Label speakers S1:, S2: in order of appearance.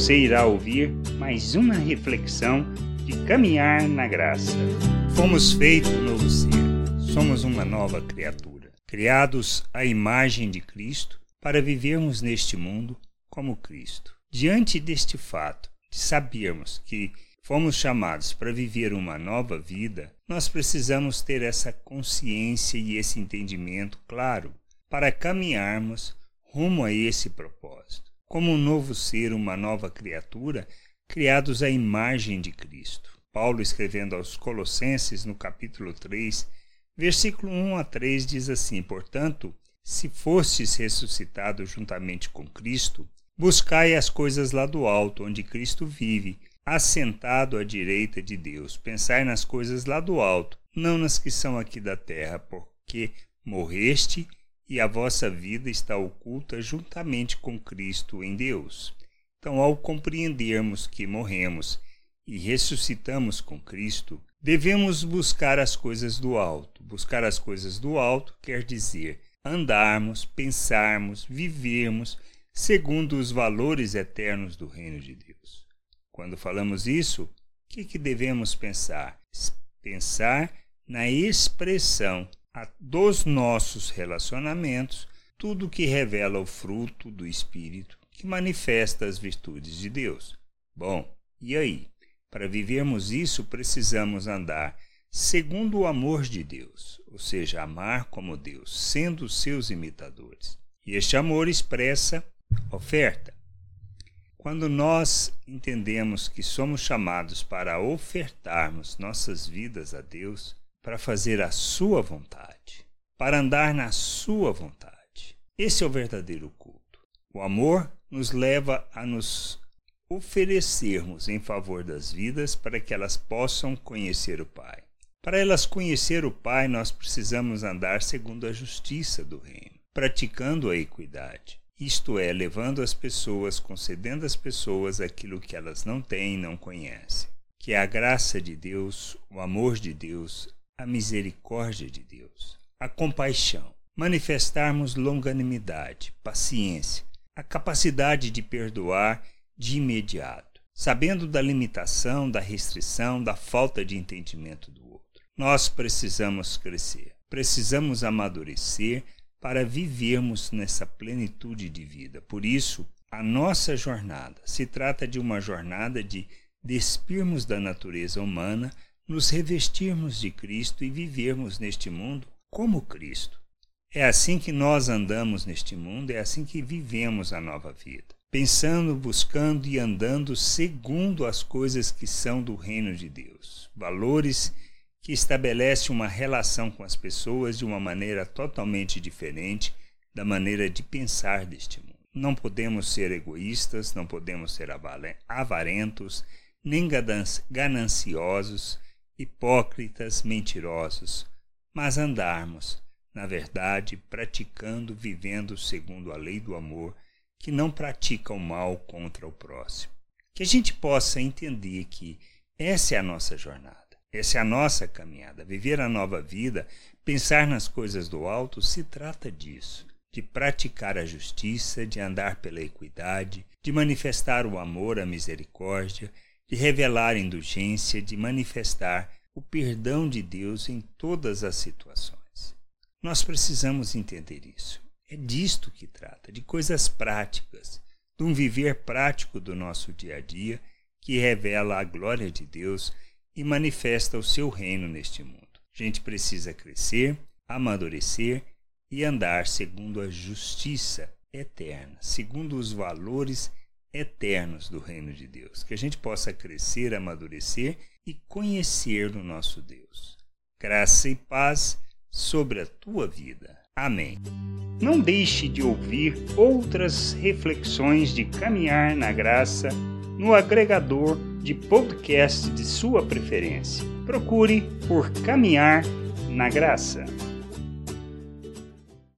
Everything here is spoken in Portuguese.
S1: Você irá ouvir mais uma reflexão de caminhar na graça. Fomos feitos novo ser, somos uma nova criatura, criados à imagem de Cristo para vivermos neste mundo como Cristo. Diante deste fato, de sabermos que fomos chamados para viver uma nova vida, nós precisamos ter essa consciência e esse entendimento claro para caminharmos rumo a esse propósito, como um novo ser, uma nova criatura, criados à imagem de Cristo. Paulo, escrevendo aos Colossenses, no capítulo 3, versículo 1 a 3, diz assim: Portanto, se fostes ressuscitados juntamente com Cristo, buscai as coisas lá do alto, onde Cristo vive, assentado à direita de Deus. Pensai nas coisas lá do alto, não nas que são aqui da terra, porque morreste e a vossa vida está oculta juntamente com Cristo em Deus. Então, ao compreendermos que morremos e ressuscitamos com Cristo, devemos buscar as coisas do alto. Buscar as coisas do alto quer dizer andarmos, pensarmos, vivermos segundo os valores eternos do reino de Deus. Quando falamos isso, o que, que devemos pensar? Pensar na expressão dos nossos relacionamentos tudo que revela o fruto do Espírito que manifesta as virtudes de Deus. Bom, e aí? Para vivermos isso, precisamos andar segundo o amor de Deus, ou seja, amar como Deus, sendo seus imitadores. E este amor expressa oferta. Quando nós entendemos que somos chamados para ofertarmos nossas vidas a Deus, para fazer a sua vontade, para andar na sua vontade. Esse é o verdadeiro culto. O amor nos leva a nos oferecermos em favor das vidas para que elas possam conhecer o Pai. Para elas conhecer o Pai, nós precisamos andar segundo a justiça do reino, praticando a equidade, isto é, levando as pessoas, concedendo às pessoas aquilo que elas não têm e não conhecem, que é a graça de Deus, o amor de Deus, a misericórdia de Deus, a compaixão, manifestarmos longanimidade, paciência, a capacidade de perdoar de imediato, sabendo da limitação, da restrição, da falta de entendimento do outro. Nós precisamos crescer, precisamos amadurecer para vivermos nessa plenitude de vida. Por isso, a nossa jornada se trata de uma jornada de despirmos da natureza humana nos revestirmos de Cristo e vivermos neste mundo como Cristo. É assim que nós andamos neste mundo, é assim que vivemos a nova vida. Pensando, buscando e andando segundo as coisas que são do reino de Deus. Valores que estabelecem uma relação com as pessoas de uma maneira totalmente diferente da maneira de pensar deste mundo. Não podemos ser egoístas, não podemos ser avarentos, nem gananciosos hipócritas, mentirosos, mas andarmos, na verdade, praticando, vivendo segundo a lei do amor, que não pratica o mal contra o próximo. Que a gente possa entender que essa é a nossa jornada, essa é a nossa caminhada. Viver a nova vida, pensar nas coisas do alto, se trata disso de praticar a justiça, de andar pela equidade, de manifestar o amor, a misericórdia, de revelar indulgência, de manifestar o perdão de Deus em todas as situações. Nós precisamos entender isso. É disto que trata, de coisas práticas, de um viver prático do nosso dia a dia que revela a glória de Deus e manifesta o seu reino neste mundo. A gente precisa crescer, amadurecer e andar segundo a justiça eterna, segundo os valores eternos do reino de Deus, que a gente possa crescer, amadurecer e conhecer o nosso Deus. Graça e paz sobre a tua vida. Amém. Não deixe de ouvir outras reflexões de caminhar na graça no agregador de podcast de sua preferência. Procure por Caminhar na Graça.